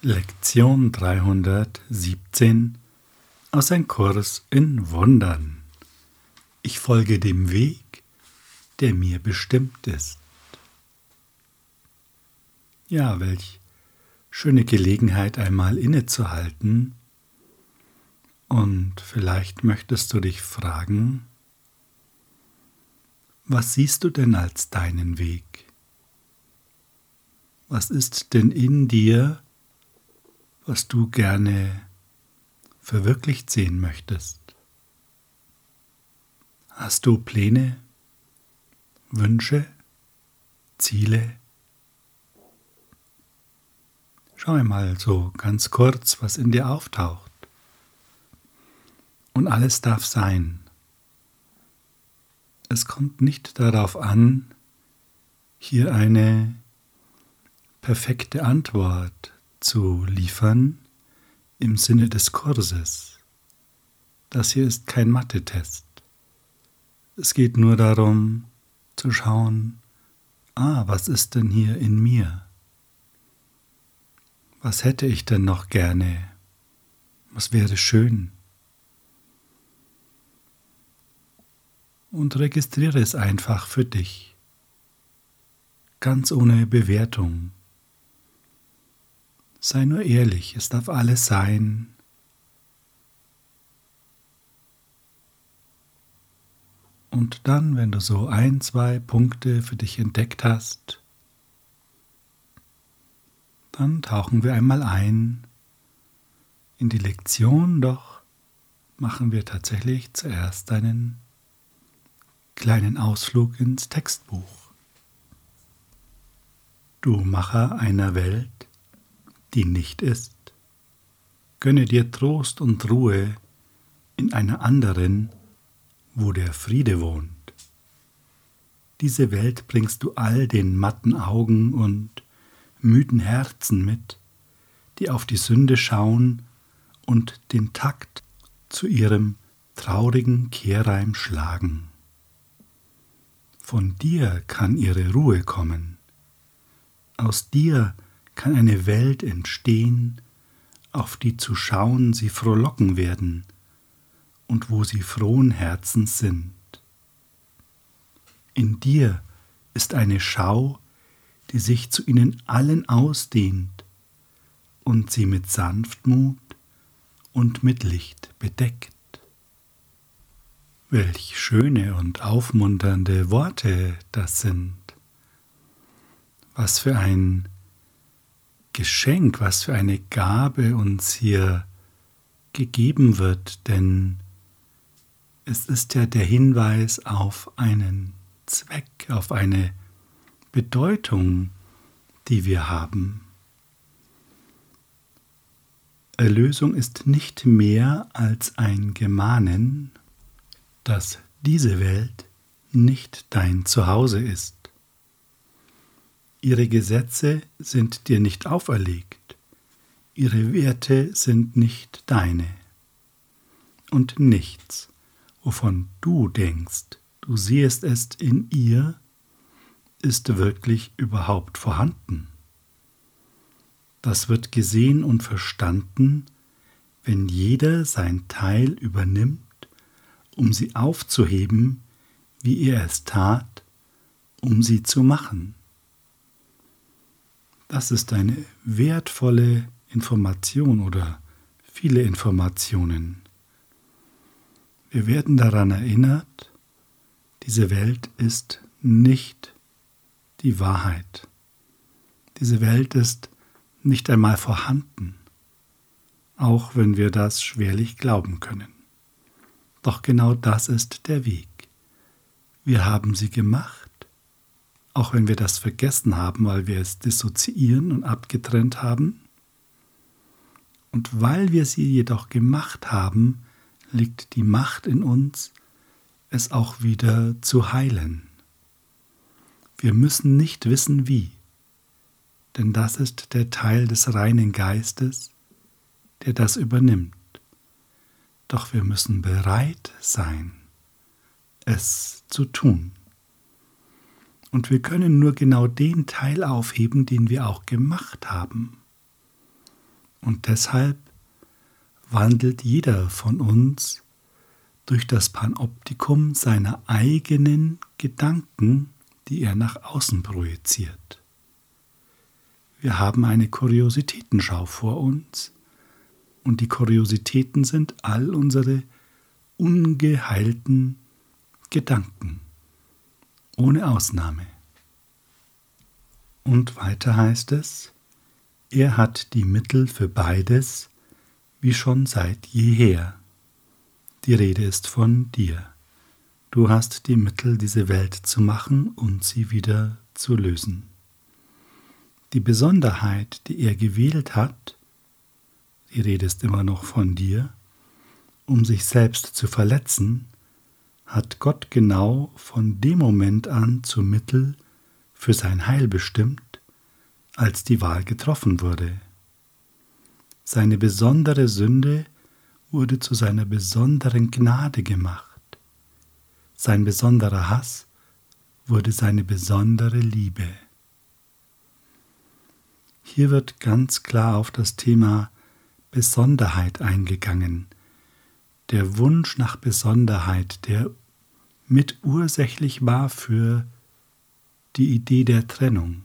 Lektion 317 aus ein Kurs in Wundern. Ich folge dem Weg, der mir bestimmt ist. Ja, welch schöne Gelegenheit einmal innezuhalten und vielleicht möchtest du dich fragen, was siehst du denn als deinen Weg? Was ist denn in dir, was du gerne verwirklicht sehen möchtest? Hast du Pläne, Wünsche, Ziele? Schau einmal so ganz kurz, was in dir auftaucht. Und alles darf sein. Es kommt nicht darauf an, hier eine perfekte Antwort zu liefern im Sinne des Kurses. Das hier ist kein Mathe-Test. Es geht nur darum zu schauen, ah, was ist denn hier in mir? Was hätte ich denn noch gerne? Was wäre schön? Und registriere es einfach für dich, ganz ohne Bewertung. Sei nur ehrlich, es darf alles sein. Und dann, wenn du so ein, zwei Punkte für dich entdeckt hast, dann tauchen wir einmal ein in die Lektion, doch machen wir tatsächlich zuerst einen kleinen Ausflug ins Textbuch. Du Macher einer Welt, die nicht ist. Gönne dir Trost und Ruhe in einer anderen, wo der Friede wohnt. Diese Welt bringst du all den matten Augen und müden Herzen mit, die auf die Sünde schauen und den Takt zu ihrem traurigen Kehrreim schlagen. Von dir kann ihre Ruhe kommen. Aus dir kann eine Welt entstehen, auf die zu schauen sie frohlocken werden und wo sie frohen Herzens sind. In dir ist eine Schau, die sich zu ihnen allen ausdehnt und sie mit Sanftmut und mit Licht bedeckt. Welch schöne und aufmunternde Worte das sind. Was für ein Geschenk, was für eine Gabe uns hier gegeben wird, denn es ist ja der Hinweis auf einen Zweck, auf eine Bedeutung, die wir haben. Erlösung ist nicht mehr als ein Gemahnen, dass diese Welt nicht dein Zuhause ist. Ihre Gesetze sind dir nicht auferlegt, ihre Werte sind nicht deine. Und nichts, wovon du denkst, du siehst es in ihr, ist wirklich überhaupt vorhanden. Das wird gesehen und verstanden, wenn jeder sein Teil übernimmt, um sie aufzuheben, wie er es tat, um sie zu machen. Das ist eine wertvolle Information oder viele Informationen. Wir werden daran erinnert, diese Welt ist nicht die Wahrheit. Diese Welt ist nicht einmal vorhanden, auch wenn wir das schwerlich glauben können. Doch genau das ist der Weg. Wir haben sie gemacht auch wenn wir das vergessen haben, weil wir es dissoziieren und abgetrennt haben. Und weil wir sie jedoch gemacht haben, liegt die Macht in uns, es auch wieder zu heilen. Wir müssen nicht wissen wie, denn das ist der Teil des reinen Geistes, der das übernimmt. Doch wir müssen bereit sein, es zu tun. Und wir können nur genau den Teil aufheben, den wir auch gemacht haben. Und deshalb wandelt jeder von uns durch das Panoptikum seiner eigenen Gedanken, die er nach außen projiziert. Wir haben eine Kuriositätenschau vor uns und die Kuriositäten sind all unsere ungeheilten Gedanken, ohne Ausnahme. Und weiter heißt es, er hat die Mittel für beides, wie schon seit jeher. Die Rede ist von dir. Du hast die Mittel, diese Welt zu machen und sie wieder zu lösen. Die Besonderheit, die er gewählt hat, die Rede ist immer noch von dir, um sich selbst zu verletzen, hat Gott genau von dem Moment an zum Mittel für sein Heil bestimmt, als die Wahl getroffen wurde. Seine besondere Sünde wurde zu seiner besonderen Gnade gemacht. Sein besonderer Hass wurde seine besondere Liebe. Hier wird ganz klar auf das Thema Besonderheit eingegangen, der Wunsch nach Besonderheit, der mitursächlich war für die Idee der Trennung.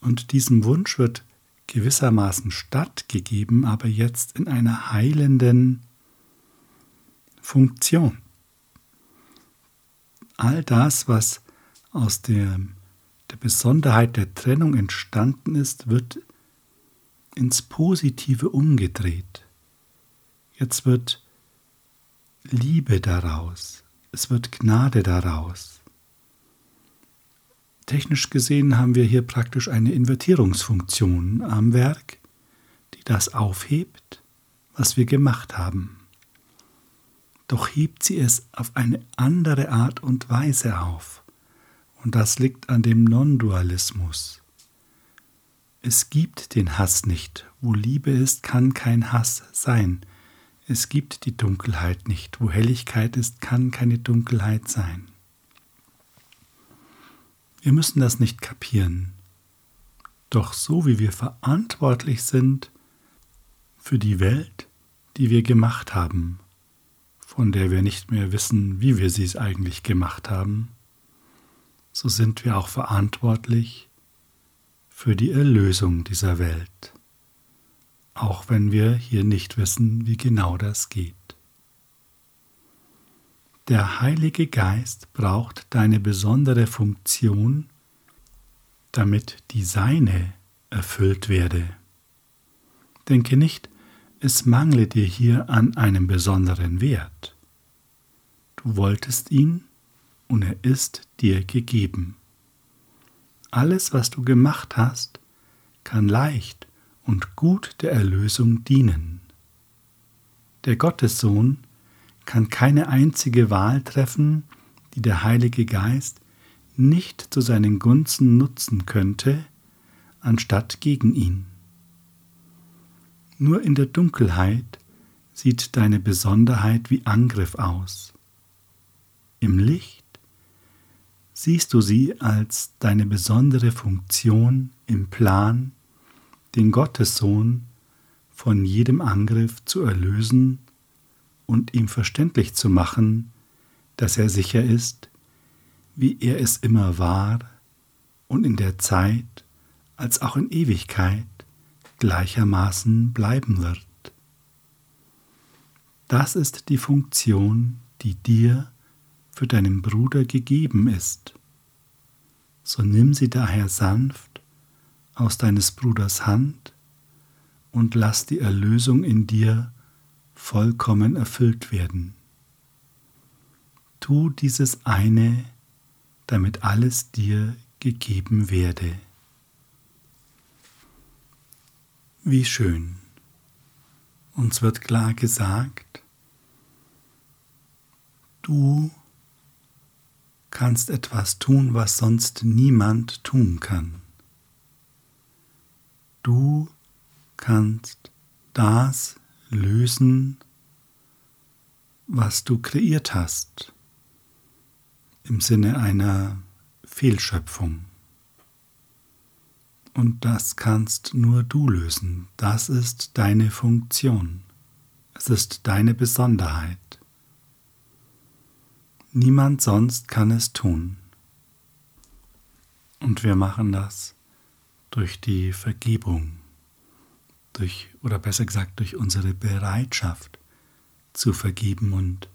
Und diesem Wunsch wird gewissermaßen stattgegeben, aber jetzt in einer heilenden Funktion. All das, was aus der, der Besonderheit der Trennung entstanden ist, wird ins Positive umgedreht. Jetzt wird Liebe daraus, es wird Gnade daraus. Technisch gesehen haben wir hier praktisch eine Invertierungsfunktion am Werk, die das aufhebt, was wir gemacht haben. Doch hebt sie es auf eine andere Art und Weise auf. Und das liegt an dem Non-Dualismus. Es gibt den Hass nicht. Wo Liebe ist, kann kein Hass sein. Es gibt die Dunkelheit nicht. Wo Helligkeit ist, kann keine Dunkelheit sein. Wir müssen das nicht kapieren. Doch so wie wir verantwortlich sind für die Welt, die wir gemacht haben, von der wir nicht mehr wissen, wie wir sie es eigentlich gemacht haben, so sind wir auch verantwortlich für die Erlösung dieser Welt auch wenn wir hier nicht wissen, wie genau das geht. Der Heilige Geist braucht deine besondere Funktion, damit die Seine erfüllt werde. Denke nicht, es mangle dir hier an einem besonderen Wert. Du wolltest ihn und er ist dir gegeben. Alles, was du gemacht hast, kann leicht und gut der Erlösung dienen. Der Gottessohn kann keine einzige Wahl treffen, die der Heilige Geist nicht zu seinen Gunsten nutzen könnte, anstatt gegen ihn. Nur in der Dunkelheit sieht deine Besonderheit wie Angriff aus. Im Licht siehst du sie als deine besondere Funktion im Plan den Gottessohn von jedem Angriff zu erlösen und ihm verständlich zu machen, dass er sicher ist, wie er es immer war und in der Zeit als auch in Ewigkeit gleichermaßen bleiben wird. Das ist die Funktion, die dir für deinen Bruder gegeben ist. So nimm sie daher sanft aus deines Bruders Hand und lass die Erlösung in dir vollkommen erfüllt werden. Tu dieses eine, damit alles dir gegeben werde. Wie schön. Uns wird klar gesagt, du kannst etwas tun, was sonst niemand tun kann. Du kannst das lösen, was du kreiert hast, im Sinne einer Fehlschöpfung. Und das kannst nur du lösen. Das ist deine Funktion. Es ist deine Besonderheit. Niemand sonst kann es tun. Und wir machen das durch die Vergebung, durch oder besser gesagt durch unsere Bereitschaft zu vergeben und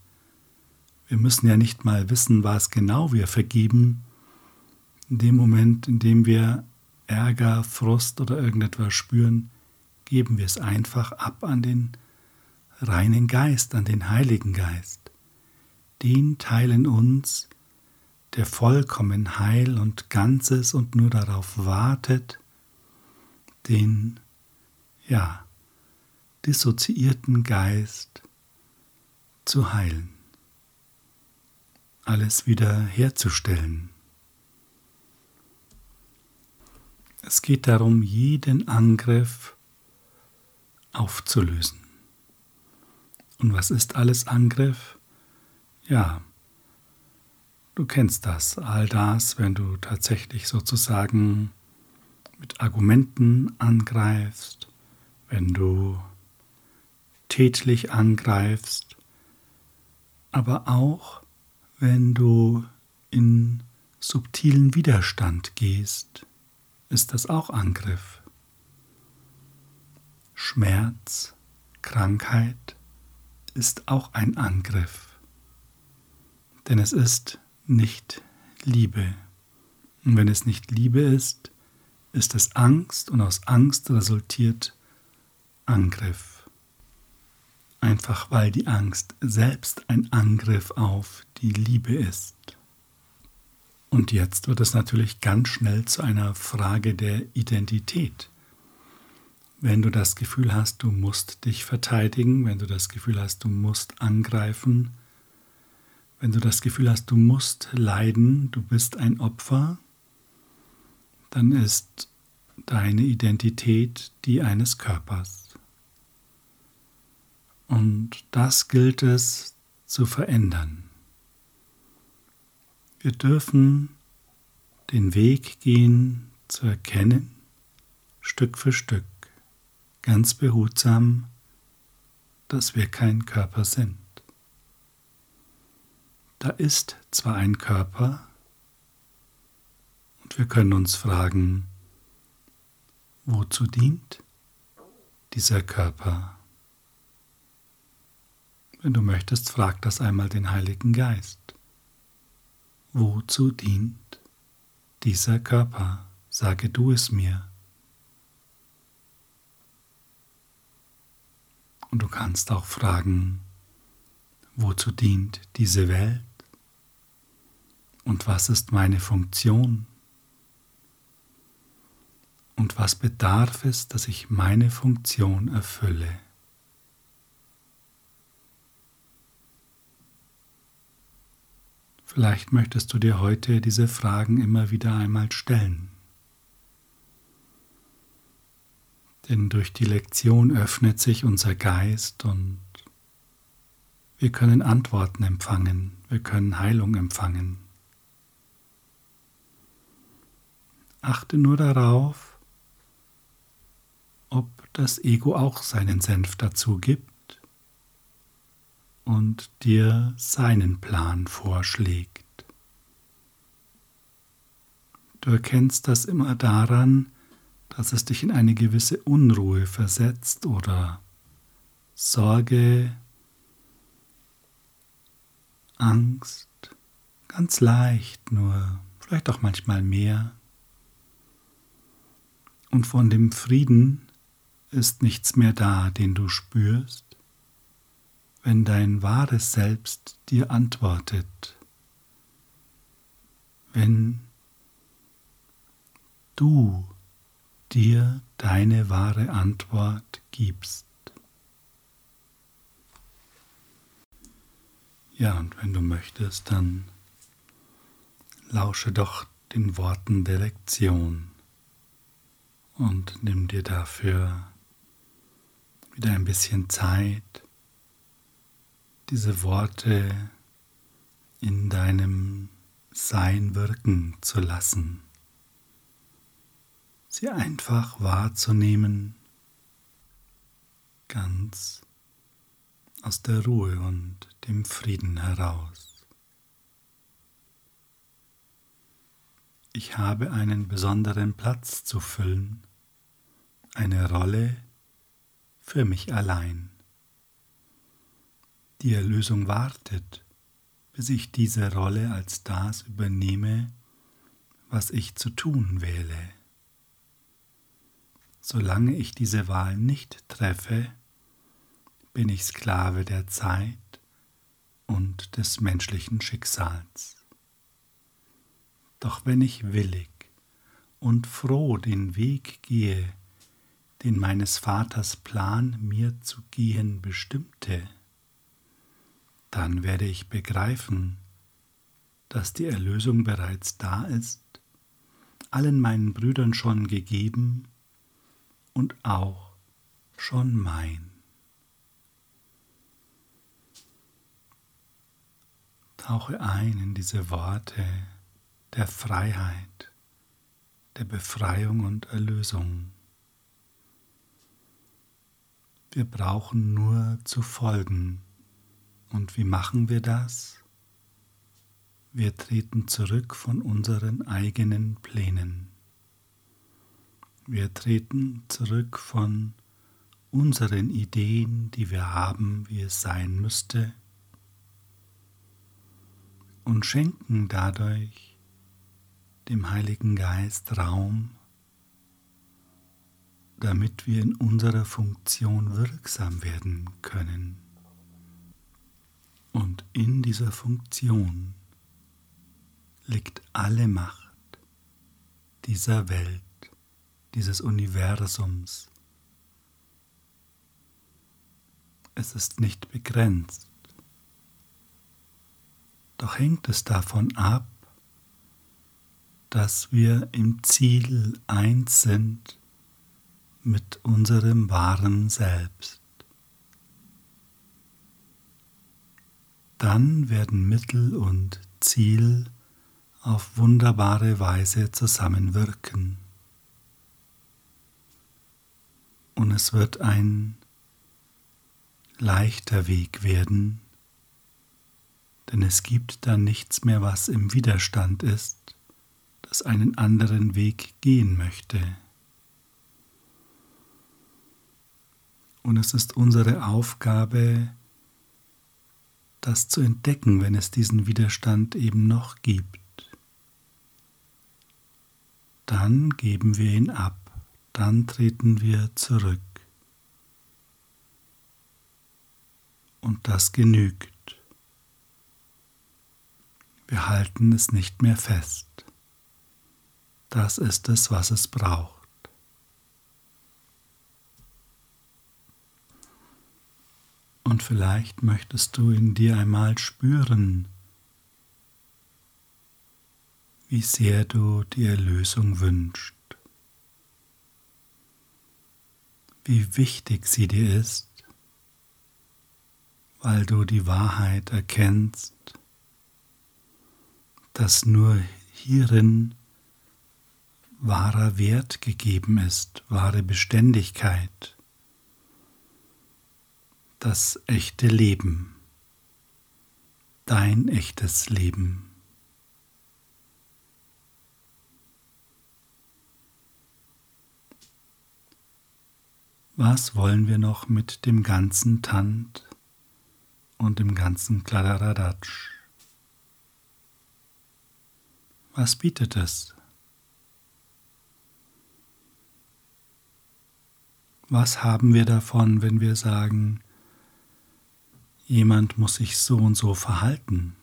wir müssen ja nicht mal wissen, was genau wir vergeben. In dem Moment, in dem wir Ärger, Frust oder irgendetwas spüren, geben wir es einfach ab an den reinen Geist, an den Heiligen Geist. Den Teil in uns, der vollkommen heil und ganzes und nur darauf wartet, den, ja, dissoziierten Geist zu heilen, alles wieder herzustellen. Es geht darum, jeden Angriff aufzulösen. Und was ist alles Angriff? Ja, du kennst das, all das, wenn du tatsächlich sozusagen mit Argumenten angreifst, wenn du tätlich angreifst, aber auch wenn du in subtilen Widerstand gehst, ist das auch Angriff. Schmerz, Krankheit ist auch ein Angriff, denn es ist nicht Liebe. Und wenn es nicht Liebe ist, ist es Angst und aus Angst resultiert Angriff. Einfach weil die Angst selbst ein Angriff auf die Liebe ist. Und jetzt wird es natürlich ganz schnell zu einer Frage der Identität. Wenn du das Gefühl hast, du musst dich verteidigen, wenn du das Gefühl hast, du musst angreifen, wenn du das Gefühl hast, du musst leiden, du bist ein Opfer, dann ist deine Identität die eines Körpers. Und das gilt es zu verändern. Wir dürfen den Weg gehen zu erkennen, Stück für Stück, ganz behutsam, dass wir kein Körper sind. Da ist zwar ein Körper, und wir können uns fragen, wozu dient dieser Körper? Wenn du möchtest, frag das einmal den Heiligen Geist. Wozu dient dieser Körper? Sage du es mir. Und du kannst auch fragen, wozu dient diese Welt? Und was ist meine Funktion? Und was bedarf es, dass ich meine Funktion erfülle? Vielleicht möchtest du dir heute diese Fragen immer wieder einmal stellen. Denn durch die Lektion öffnet sich unser Geist und wir können Antworten empfangen, wir können Heilung empfangen. Achte nur darauf, das Ego auch seinen Senf dazu gibt und dir seinen Plan vorschlägt. Du erkennst das immer daran, dass es dich in eine gewisse Unruhe versetzt oder Sorge, Angst, ganz leicht nur, vielleicht auch manchmal mehr. Und von dem Frieden ist nichts mehr da, den du spürst, wenn dein wahres Selbst dir antwortet, wenn du dir deine wahre Antwort gibst. Ja, und wenn du möchtest, dann lausche doch den Worten der Lektion und nimm dir dafür wieder ein bisschen Zeit, diese Worte in deinem Sein wirken zu lassen. sie einfach wahrzunehmen, ganz aus der Ruhe und dem Frieden heraus. Ich habe einen besonderen Platz zu füllen, eine Rolle für mich allein. Die Erlösung wartet, bis ich diese Rolle als das übernehme, was ich zu tun wähle. Solange ich diese Wahl nicht treffe, bin ich Sklave der Zeit und des menschlichen Schicksals. Doch wenn ich willig und froh den Weg gehe, den meines Vaters Plan mir zu gehen bestimmte, dann werde ich begreifen, dass die Erlösung bereits da ist, allen meinen Brüdern schon gegeben und auch schon mein. Tauche ein in diese Worte der Freiheit, der Befreiung und Erlösung. Wir brauchen nur zu folgen. Und wie machen wir das? Wir treten zurück von unseren eigenen Plänen. Wir treten zurück von unseren Ideen, die wir haben, wie es sein müsste, und schenken dadurch dem Heiligen Geist Raum, damit wir in unserer Funktion wirksam werden können. Und in dieser Funktion liegt alle Macht dieser Welt, dieses Universums. Es ist nicht begrenzt, doch hängt es davon ab, dass wir im Ziel eins sind mit unserem wahren Selbst. Dann werden Mittel und Ziel auf wunderbare Weise zusammenwirken. Und es wird ein leichter Weg werden, denn es gibt dann nichts mehr, was im Widerstand ist, das einen anderen Weg gehen möchte. Und es ist unsere Aufgabe, das zu entdecken, wenn es diesen Widerstand eben noch gibt. Dann geben wir ihn ab, dann treten wir zurück. Und das genügt. Wir halten es nicht mehr fest. Das ist es, was es braucht. Und vielleicht möchtest du in dir einmal spüren, wie sehr du die Erlösung wünschst, wie wichtig sie dir ist, weil du die Wahrheit erkennst, dass nur hierin wahrer Wert gegeben ist, wahre Beständigkeit das echte Leben, dein echtes Leben. Was wollen wir noch mit dem ganzen Tant und dem ganzen Kladderadatsch? Was bietet es? Was haben wir davon, wenn wir sagen, jemand muss sich so und so verhalten.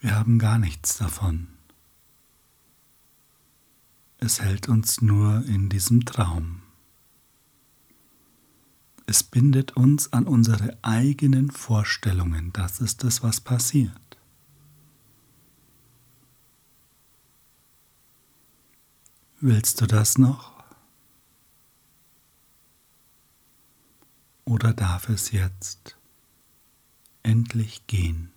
Wir haben gar nichts davon. Es hält uns nur in diesem Traum. Es bindet uns an unsere eigenen Vorstellungen. Das ist es, was passiert. Willst du das noch? Oder darf es jetzt endlich gehen?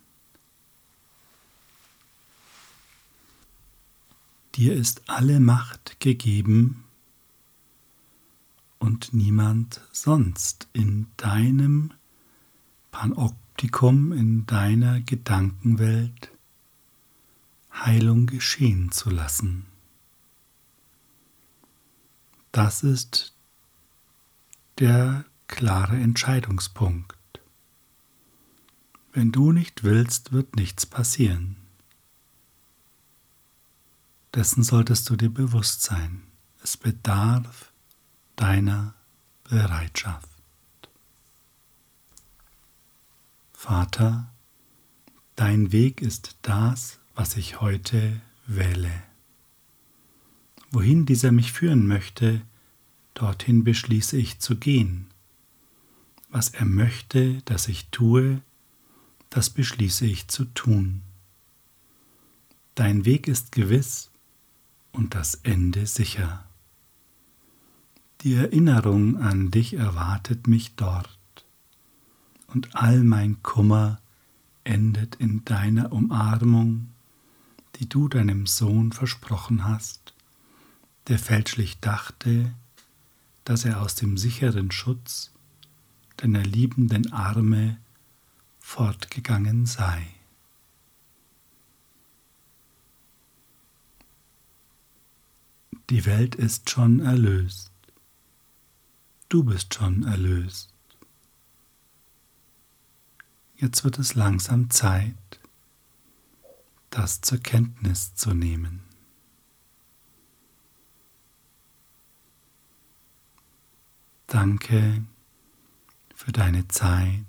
Dir ist alle Macht gegeben und niemand sonst in deinem Panoptikum, in deiner Gedankenwelt Heilung geschehen zu lassen. Das ist der klare Entscheidungspunkt. Wenn du nicht willst, wird nichts passieren. Dessen solltest du dir bewusst sein. Es bedarf deiner Bereitschaft. Vater, dein Weg ist das, was ich heute wähle. Wohin dieser mich führen möchte, dorthin beschließe ich zu gehen. Was er möchte, dass ich tue, das beschließe ich zu tun. Dein Weg ist gewiss und das Ende sicher. Die Erinnerung an dich erwartet mich dort, und all mein Kummer endet in deiner Umarmung, die du deinem Sohn versprochen hast, der fälschlich dachte, dass er aus dem sicheren Schutz deiner liebenden Arme fortgegangen sei. Die Welt ist schon erlöst. Du bist schon erlöst. Jetzt wird es langsam Zeit, das zur Kenntnis zu nehmen. Danke für deine Zeit,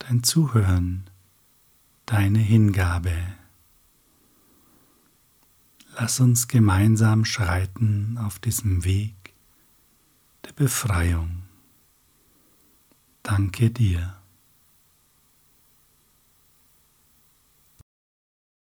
dein Zuhören, deine Hingabe. Lass uns gemeinsam schreiten auf diesem Weg der Befreiung. Danke dir.